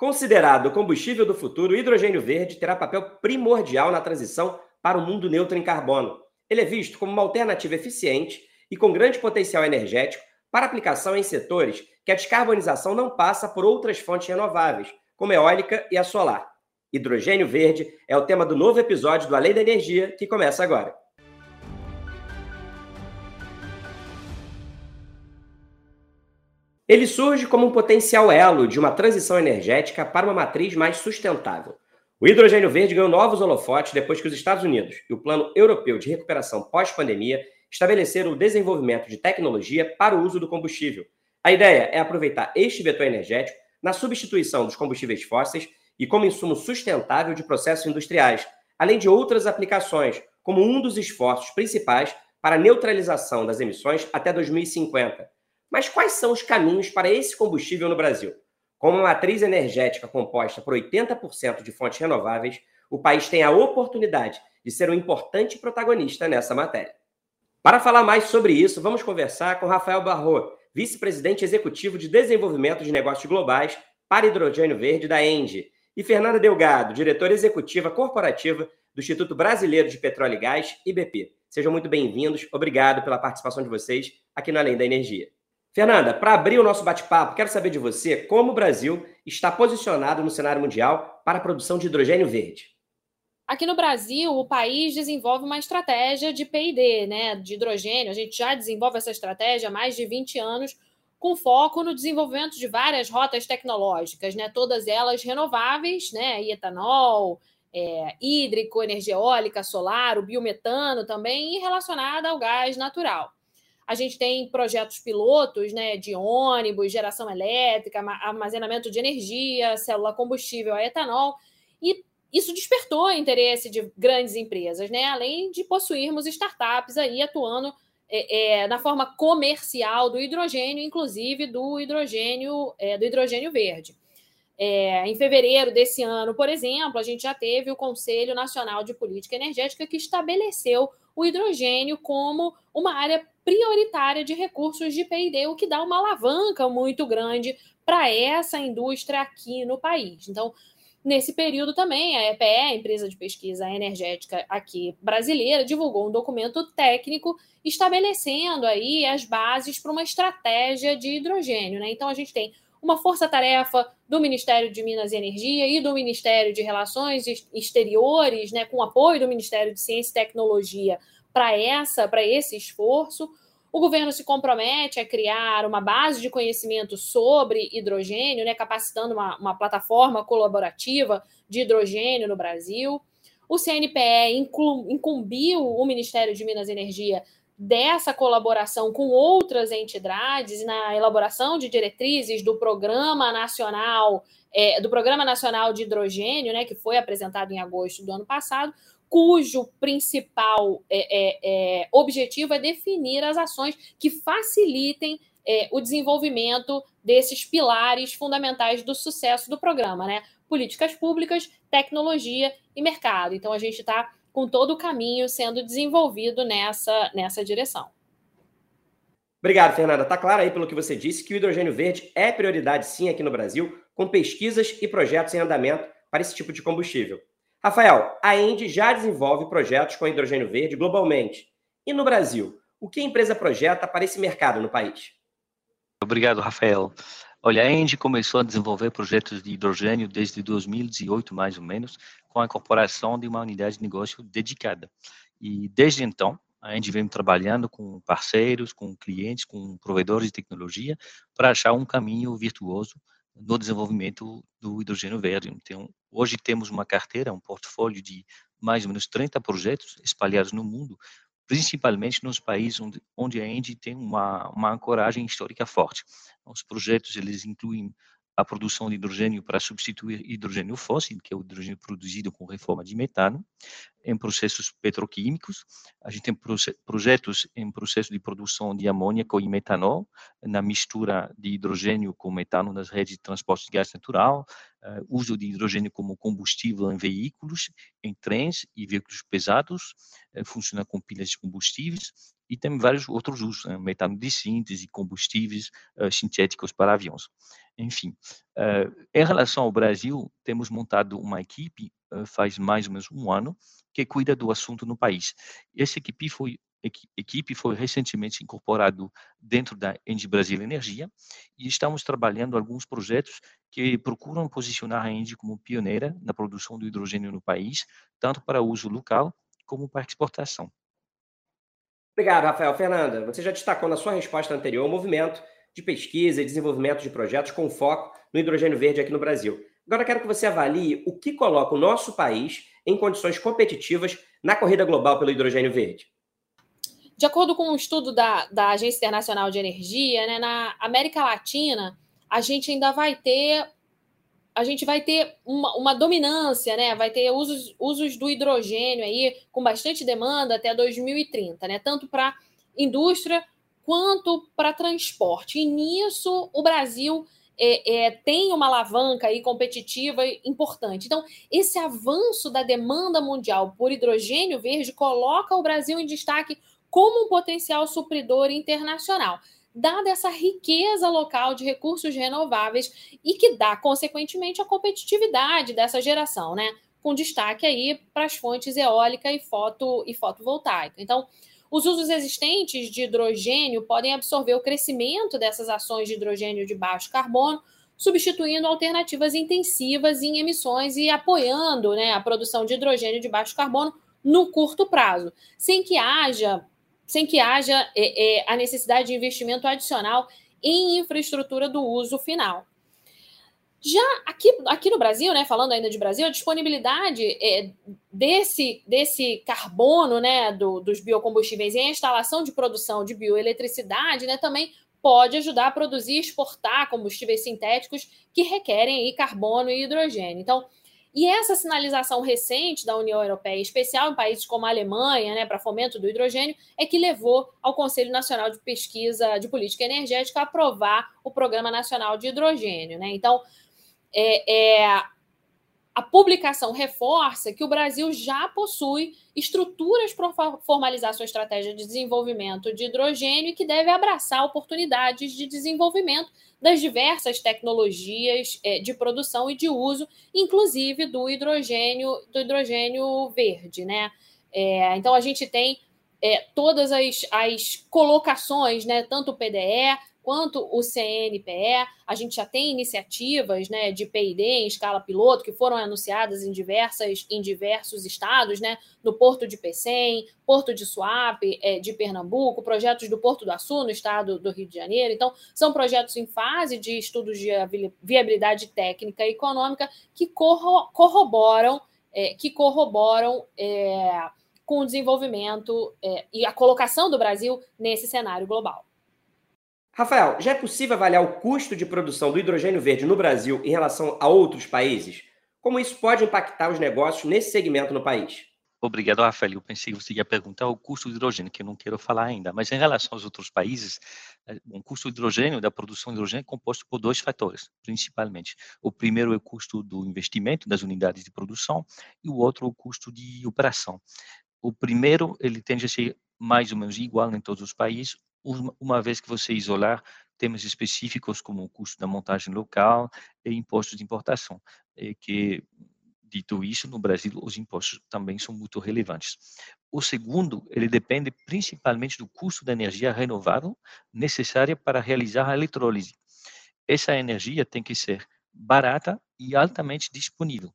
Considerado o combustível do futuro, o hidrogênio verde terá papel primordial na transição para o um mundo neutro em carbono. Ele é visto como uma alternativa eficiente e com grande potencial energético para aplicação em setores que a descarbonização não passa por outras fontes renováveis, como a eólica e a solar. Hidrogênio verde é o tema do novo episódio do Além da Energia, que começa agora. Ele surge como um potencial elo de uma transição energética para uma matriz mais sustentável. O hidrogênio verde ganhou novos holofotes depois que os Estados Unidos e o Plano Europeu de Recuperação Pós-Pandemia estabeleceram o desenvolvimento de tecnologia para o uso do combustível. A ideia é aproveitar este vetor energético na substituição dos combustíveis fósseis e como insumo sustentável de processos industriais, além de outras aplicações, como um dos esforços principais para a neutralização das emissões até 2050. Mas quais são os caminhos para esse combustível no Brasil? Com uma matriz energética composta por 80% de fontes renováveis, o país tem a oportunidade de ser um importante protagonista nessa matéria. Para falar mais sobre isso, vamos conversar com Rafael Barro, vice-presidente executivo de desenvolvimento de negócios globais para hidrogênio verde da ENGE, e Fernanda Delgado, diretora executiva corporativa do Instituto Brasileiro de Petróleo e Gás, IBP. Sejam muito bem-vindos. Obrigado pela participação de vocês aqui no Além da Energia. Fernanda, para abrir o nosso bate-papo, quero saber de você como o Brasil está posicionado no cenário mundial para a produção de hidrogênio verde. Aqui no Brasil, o país desenvolve uma estratégia de PD, né, de hidrogênio. A gente já desenvolve essa estratégia há mais de 20 anos, com foco no desenvolvimento de várias rotas tecnológicas, né, todas elas renováveis, né, etanol, é, hídrico, energia eólica, solar, o biometano também, e relacionada ao gás natural. A gente tem projetos pilotos né, de ônibus, geração elétrica, armazenamento de energia, célula combustível a etanol, e isso despertou interesse de grandes empresas, né? além de possuirmos startups aí atuando é, é, na forma comercial do hidrogênio, inclusive do hidrogênio, é, do hidrogênio verde. É, em fevereiro desse ano, por exemplo, a gente já teve o Conselho Nacional de Política Energética que estabeleceu o hidrogênio como uma área prioritária de recursos de PD, o que dá uma alavanca muito grande para essa indústria aqui no país. Então, nesse período também, a EPE, a empresa de pesquisa energética aqui brasileira, divulgou um documento técnico estabelecendo aí as bases para uma estratégia de hidrogênio. Né? Então, a gente tem uma força-tarefa do Ministério de Minas e Energia e do Ministério de Relações Exteriores, né, com apoio do Ministério de Ciência e Tecnologia para essa, para esse esforço. O governo se compromete a criar uma base de conhecimento sobre hidrogênio, né, capacitando uma, uma plataforma colaborativa de hidrogênio no Brasil. O CNPE incumbiu o Ministério de Minas e Energia dessa colaboração com outras entidades na elaboração de diretrizes do Programa Nacional é, do Programa Nacional de Hidrogênio, né, que foi apresentado em agosto do ano passado, cujo principal é, é, é objetivo é definir as ações que facilitem é, o desenvolvimento desses pilares fundamentais do sucesso do programa, né? Políticas públicas, tecnologia e mercado. Então a gente está com todo o caminho sendo desenvolvido nessa, nessa direção. Obrigado, Fernanda. Está claro aí pelo que você disse que o hidrogênio verde é prioridade sim aqui no Brasil, com pesquisas e projetos em andamento para esse tipo de combustível. Rafael, a Endy já desenvolve projetos com hidrogênio verde globalmente. E no Brasil, o que a empresa projeta para esse mercado no país? Obrigado, Rafael. Olha, a Engie começou a desenvolver projetos de hidrogênio desde 2018, mais ou menos, com a incorporação de uma unidade de negócio dedicada. E desde então, a Engie vem trabalhando com parceiros, com clientes, com provedores de tecnologia, para achar um caminho virtuoso no desenvolvimento do hidrogênio verde. Então, hoje temos uma carteira, um portfólio de mais ou menos 30 projetos espalhados no mundo, principalmente nos países onde, onde a Engie tem uma, uma ancoragem histórica forte. Os projetos, eles incluem a produção de hidrogênio para substituir hidrogênio fóssil, que é o hidrogênio produzido com reforma de metano, em processos petroquímicos. A gente tem projetos em processo de produção de amôniaco e metanol, na mistura de hidrogênio com metano nas redes de transporte de gás natural, uh, uso de hidrogênio como combustível em veículos, em trens e veículos pesados, uh, funciona com pilhas de combustíveis, e tem vários outros usos, né? metano de síntese, combustíveis uh, sintéticos para aviões. Enfim, uh, em relação ao Brasil, temos montado uma equipe uh, faz mais ou menos um ano que cuida do assunto no país. Essa equipe foi equipe foi recentemente incorporado dentro da Engie Brasil Energia e estamos trabalhando alguns projetos que procuram posicionar a Engie como pioneira na produção do hidrogênio no país, tanto para uso local como para exportação. Obrigado, Rafael. Fernanda, você já destacou na sua resposta anterior o movimento de pesquisa e desenvolvimento de projetos com foco no hidrogênio verde aqui no Brasil. Agora quero que você avalie o que coloca o nosso país em condições competitivas na corrida global pelo hidrogênio verde. De acordo com um estudo da, da Agência Internacional de Energia, né, na América Latina, a gente ainda vai ter a gente vai ter uma, uma, dominância, né? Vai ter usos, usos do hidrogênio aí com bastante demanda até 2030, né? Tanto para indústria quanto para transporte. E nisso o Brasil é, é, tem uma alavanca aí competitiva importante. Então, esse avanço da demanda mundial por hidrogênio verde coloca o Brasil em destaque como um potencial supridor internacional dada essa riqueza local de recursos renováveis e que dá, consequentemente, a competitividade dessa geração, né? Com destaque aí para as fontes eólica e, foto, e fotovoltaica. Então, os usos existentes de hidrogênio podem absorver o crescimento dessas ações de hidrogênio de baixo carbono, substituindo alternativas intensivas em emissões e apoiando né, a produção de hidrogênio de baixo carbono no curto prazo, sem que haja sem que haja é, é, a necessidade de investimento adicional em infraestrutura do uso final. Já aqui, aqui no Brasil, né, falando ainda de Brasil, a disponibilidade é, desse, desse carbono né, do, dos biocombustíveis em instalação de produção de bioeletricidade né, também pode ajudar a produzir e exportar combustíveis sintéticos que requerem aí, carbono e hidrogênio. Então, e essa sinalização recente da União Europeia, em especial em países como a Alemanha, né, para fomento do hidrogênio, é que levou ao Conselho Nacional de Pesquisa de Política Energética a aprovar o Programa Nacional de Hidrogênio. Né? Então, é, é a publicação reforça que o Brasil já possui estruturas para formalizar sua estratégia de desenvolvimento de hidrogênio e que deve abraçar oportunidades de desenvolvimento das diversas tecnologias é, de produção e de uso, inclusive do hidrogênio, do hidrogênio verde, né? É, então a gente tem é, todas as, as colocações, né? Tanto o PDE quanto o CNPE. A gente já tem iniciativas né, de PID em escala piloto que foram anunciadas em, diversas, em diversos estados, né, no Porto de Pecém, Porto de Suape, é, de Pernambuco, projetos do Porto do Açu, no estado do Rio de Janeiro. Então, são projetos em fase de estudos de viabilidade técnica e econômica que corroboram, é, que corroboram é, com o desenvolvimento é, e a colocação do Brasil nesse cenário global. Rafael, já é possível avaliar o custo de produção do hidrogênio verde no Brasil em relação a outros países? Como isso pode impactar os negócios nesse segmento no país? Obrigado, Rafael. Eu pensei que você ia perguntar o custo do hidrogênio, que eu não quero falar ainda. Mas em relação aos outros países, o custo do hidrogênio, da produção de hidrogênio, é composto por dois fatores, principalmente. O primeiro é o custo do investimento das unidades de produção e o outro é o custo de operação. O primeiro, ele tende a ser mais ou menos igual em todos os países, uma vez que você isolar temas específicos como o custo da montagem local e impostos de importação, que dito isso, no Brasil os impostos também são muito relevantes. O segundo, ele depende principalmente do custo da energia renovável necessária para realizar a eletrólise. Essa energia tem que ser barata e altamente disponível.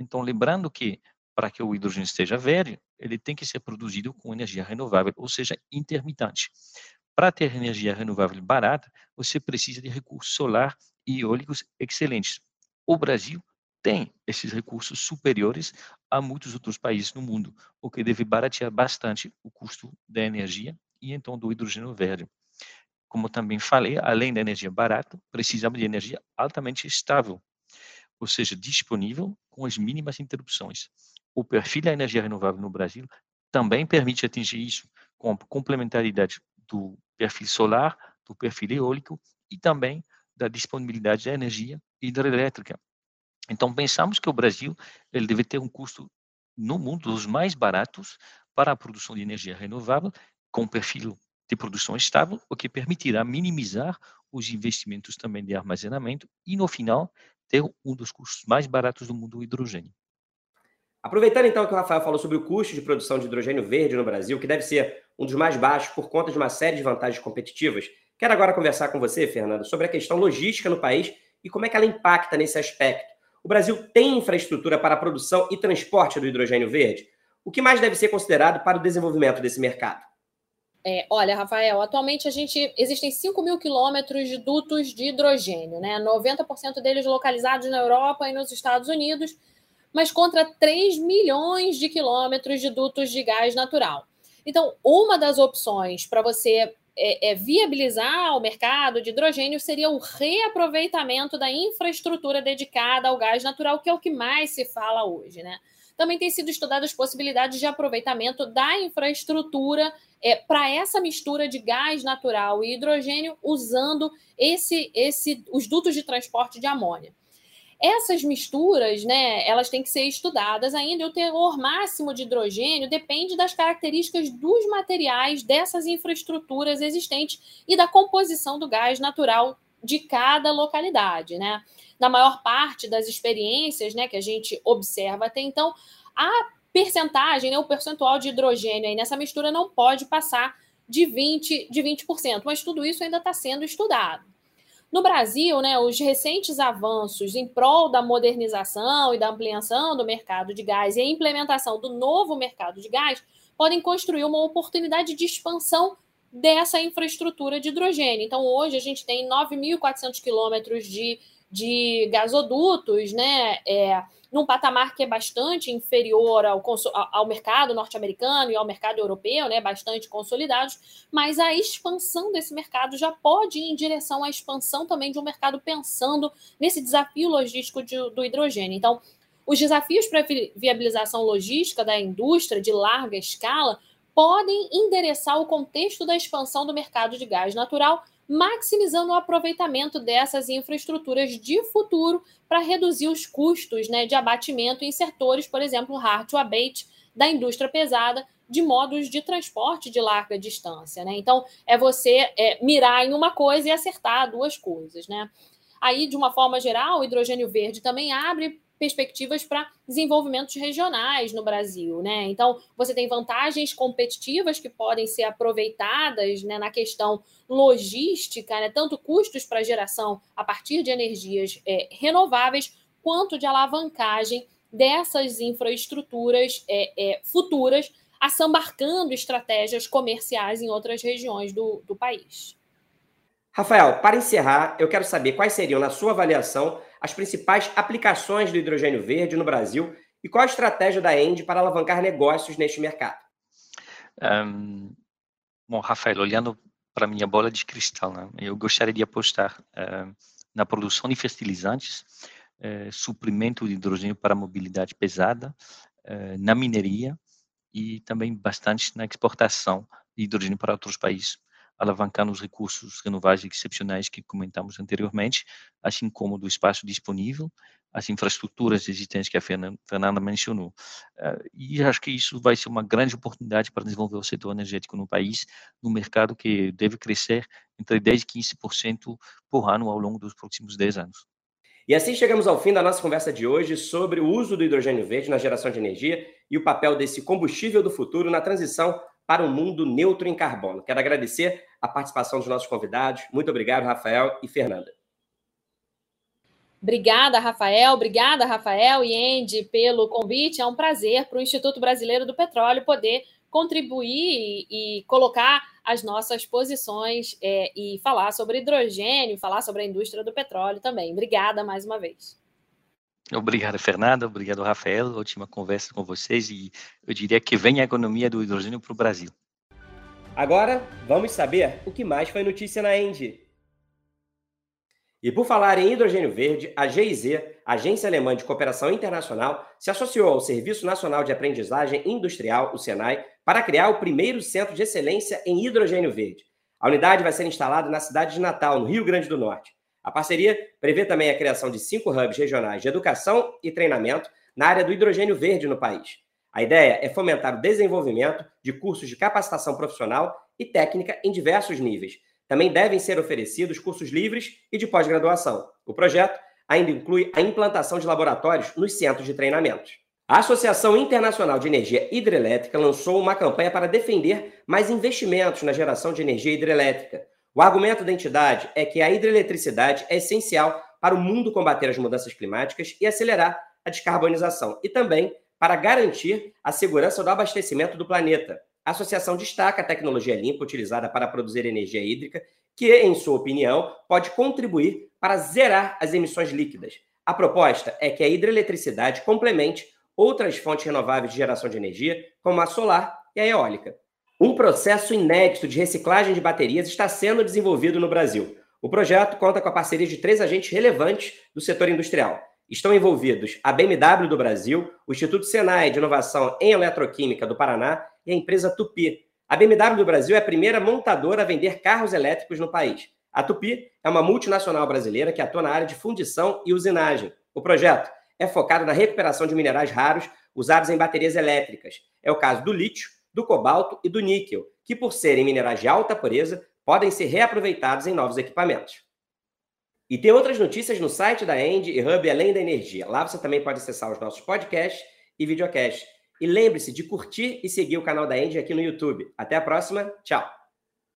Então, lembrando que para que o hidrogênio esteja verde, ele tem que ser produzido com energia renovável, ou seja, intermitente. Para ter energia renovável barata, você precisa de recursos solar e eólicos excelentes. O Brasil tem esses recursos superiores a muitos outros países no mundo, o que deve baratear bastante o custo da energia e então do hidrogênio verde. Como também falei, além da energia barata, precisamos de energia altamente estável, ou seja, disponível com as mínimas interrupções. O perfil da energia renovável no Brasil também permite atingir isso com a complementaridade do perfil solar, do perfil eólico e também da disponibilidade da energia hidrelétrica. Então, pensamos que o Brasil ele deve ter um custo no mundo dos mais baratos para a produção de energia renovável, com perfil de produção estável, o que permitirá minimizar os investimentos também de armazenamento e, no final, ter um dos custos mais baratos do mundo, o hidrogênio. Aproveitando então que o Rafael falou sobre o custo de produção de hidrogênio verde no Brasil, que deve ser um dos mais baixos por conta de uma série de vantagens competitivas, quero agora conversar com você, Fernando, sobre a questão logística no país e como é que ela impacta nesse aspecto. O Brasil tem infraestrutura para a produção e transporte do hidrogênio verde? O que mais deve ser considerado para o desenvolvimento desse mercado? É, olha, Rafael, atualmente a gente existem 5 mil quilômetros de dutos de hidrogênio, né? 90% deles localizados na Europa e nos Estados Unidos, mas contra 3 milhões de quilômetros de dutos de gás natural. Então, uma das opções para você é, é, viabilizar o mercado de hidrogênio seria o reaproveitamento da infraestrutura dedicada ao gás natural, que é o que mais se fala hoje, né? Também tem sido estudadas possibilidades de aproveitamento da infraestrutura é, para essa mistura de gás natural e hidrogênio usando esse, esse, os dutos de transporte de amônia. Essas misturas, né, elas têm que ser estudadas ainda. E o teor máximo de hidrogênio depende das características dos materiais dessas infraestruturas existentes e da composição do gás natural de cada localidade, né? Na maior parte das experiências, né, que a gente observa até então, a percentagem, né, o percentual de hidrogênio aí nessa mistura não pode passar de 20, de 20%, mas tudo isso ainda está sendo estudado. No Brasil, né, os recentes avanços em prol da modernização e da ampliação do mercado de gás e a implementação do novo mercado de gás podem construir uma oportunidade de expansão dessa infraestrutura de hidrogênio. Então, hoje a gente tem 9.400 quilômetros de, de gasodutos, né? É, num patamar que é bastante inferior ao, ao mercado norte-americano e ao mercado europeu, né, bastante consolidados, mas a expansão desse mercado já pode ir em direção à expansão também de um mercado pensando nesse desafio logístico de, do hidrogênio. Então, os desafios para a viabilização logística da indústria de larga escala podem endereçar o contexto da expansão do mercado de gás natural maximizando o aproveitamento dessas infraestruturas de futuro para reduzir os custos né, de abatimento em setores, por exemplo, hard to abate da indústria pesada, de modos de transporte de larga distância. Né? Então, é você é, mirar em uma coisa e acertar duas coisas. Né? Aí, de uma forma geral, o hidrogênio verde também abre perspectivas para desenvolvimentos regionais no Brasil, né? Então, você tem vantagens competitivas que podem ser aproveitadas né, na questão logística, né, tanto custos para geração a partir de energias é, renováveis, quanto de alavancagem dessas infraestruturas é, é, futuras, assambarcando estratégias comerciais em outras regiões do, do país. Rafael, para encerrar, eu quero saber quais seriam, na sua avaliação, as principais aplicações do hidrogênio verde no Brasil e qual a estratégia da End para alavancar negócios neste mercado. Um, bom, Rafael, olhando para minha bola de cristal, né, eu gostaria de apostar uh, na produção de fertilizantes, uh, suprimento de hidrogênio para mobilidade pesada, uh, na mineria e também bastante na exportação de hidrogênio para outros países alavancando os recursos renováveis excepcionais que comentamos anteriormente, assim como do espaço disponível, as infraestruturas existentes que a Fernanda mencionou. Uh, e acho que isso vai ser uma grande oportunidade para desenvolver o setor energético no país, no mercado que deve crescer entre 10% e 15% por ano ao longo dos próximos 10 anos. E assim chegamos ao fim da nossa conversa de hoje sobre o uso do hidrogênio verde na geração de energia e o papel desse combustível do futuro na transição para um mundo neutro em carbono. Quero agradecer a participação dos nossos convidados. Muito obrigado, Rafael e Fernanda. Obrigada, Rafael. Obrigada, Rafael e Andy, pelo convite. É um prazer para o Instituto Brasileiro do Petróleo poder contribuir e, e colocar as nossas posições é, e falar sobre hidrogênio, falar sobre a indústria do petróleo também. Obrigada mais uma vez. Obrigado, Fernanda. Obrigado, Rafael. Ótima conversa com vocês e eu diria que vem a economia do hidrogênio para o Brasil. Agora, vamos saber o que mais foi notícia na Engie. E por falar em hidrogênio verde, a GIZ, Agência Alemã de Cooperação Internacional, se associou ao Serviço Nacional de Aprendizagem Industrial, o SENAI, para criar o primeiro centro de excelência em hidrogênio verde. A unidade vai ser instalada na cidade de Natal, no Rio Grande do Norte. A parceria prevê também a criação de cinco hubs regionais de educação e treinamento na área do hidrogênio verde no país. A ideia é fomentar o desenvolvimento de cursos de capacitação profissional e técnica em diversos níveis. Também devem ser oferecidos cursos livres e de pós-graduação. O projeto ainda inclui a implantação de laboratórios nos centros de treinamentos. A Associação Internacional de Energia Hidrelétrica lançou uma campanha para defender mais investimentos na geração de energia hidrelétrica. O argumento da entidade é que a hidroeletricidade é essencial para o mundo combater as mudanças climáticas e acelerar a descarbonização, e também para garantir a segurança do abastecimento do planeta. A associação destaca a tecnologia limpa utilizada para produzir energia hídrica, que, em sua opinião, pode contribuir para zerar as emissões líquidas. A proposta é que a hidroeletricidade complemente outras fontes renováveis de geração de energia, como a solar e a eólica. Um processo inédito de reciclagem de baterias está sendo desenvolvido no Brasil. O projeto conta com a parceria de três agentes relevantes do setor industrial. Estão envolvidos a BMW do Brasil, o Instituto Senai de Inovação em Eletroquímica do Paraná e a empresa Tupi. A BMW do Brasil é a primeira montadora a vender carros elétricos no país. A Tupi é uma multinacional brasileira que atua na área de fundição e usinagem. O projeto é focado na recuperação de minerais raros usados em baterias elétricas. É o caso do lítio, do cobalto e do níquel, que, por serem minerais de alta pureza, podem ser reaproveitados em novos equipamentos. E tem outras notícias no site da End e Hub Além da Energia. Lá você também pode acessar os nossos podcasts e videocasts. E lembre-se de curtir e seguir o canal da End aqui no YouTube. Até a próxima. Tchau.